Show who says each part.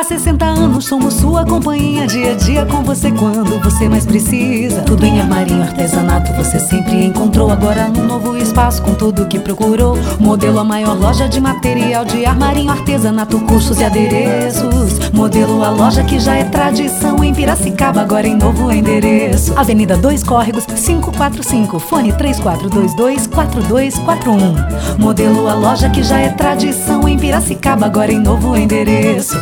Speaker 1: Há 60 anos somos sua companhia, dia a dia com você quando você mais precisa. Tudo em armarinho, artesanato, você sempre encontrou. Agora num novo espaço com tudo que procurou. Modelo a maior loja de material de armarinho, artesanato, cursos e adereços. Modelo a loja que já é tradição em Piracicaba, agora em novo endereço. Avenida 2 Córregos, 545, fone 3422 4241. Modelo a loja que já é tradição em Piracicaba, agora em novo endereço.